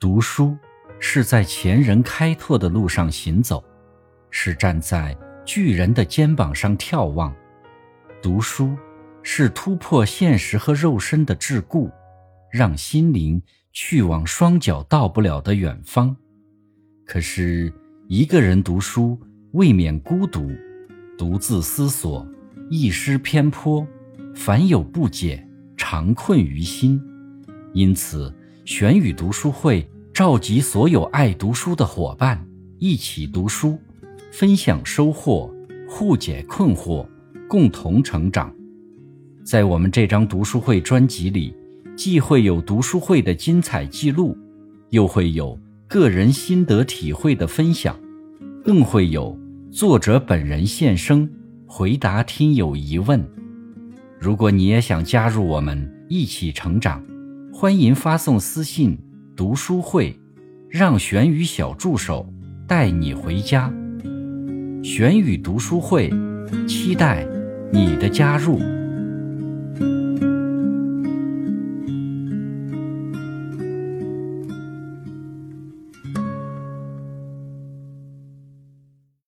读书是在前人开拓的路上行走，是站在巨人的肩膀上眺望。读书是突破现实和肉身的桎梏，让心灵去往双脚到不了的远方。可是，一个人读书未免孤独，独自思索，一失偏颇，凡有不解，常困于心。因此，玄宇读书会召集所有爱读书的伙伴一起读书，分享收获，互解困惑，共同成长。在我们这张读书会专辑里，既会有读书会的精彩记录，又会有个人心得体会的分享，更会有作者本人现身回答听友疑问。如果你也想加入我们一起成长，欢迎发送私信“读书会”，让玄宇小助手带你回家。玄宇读书会，期待你的加入。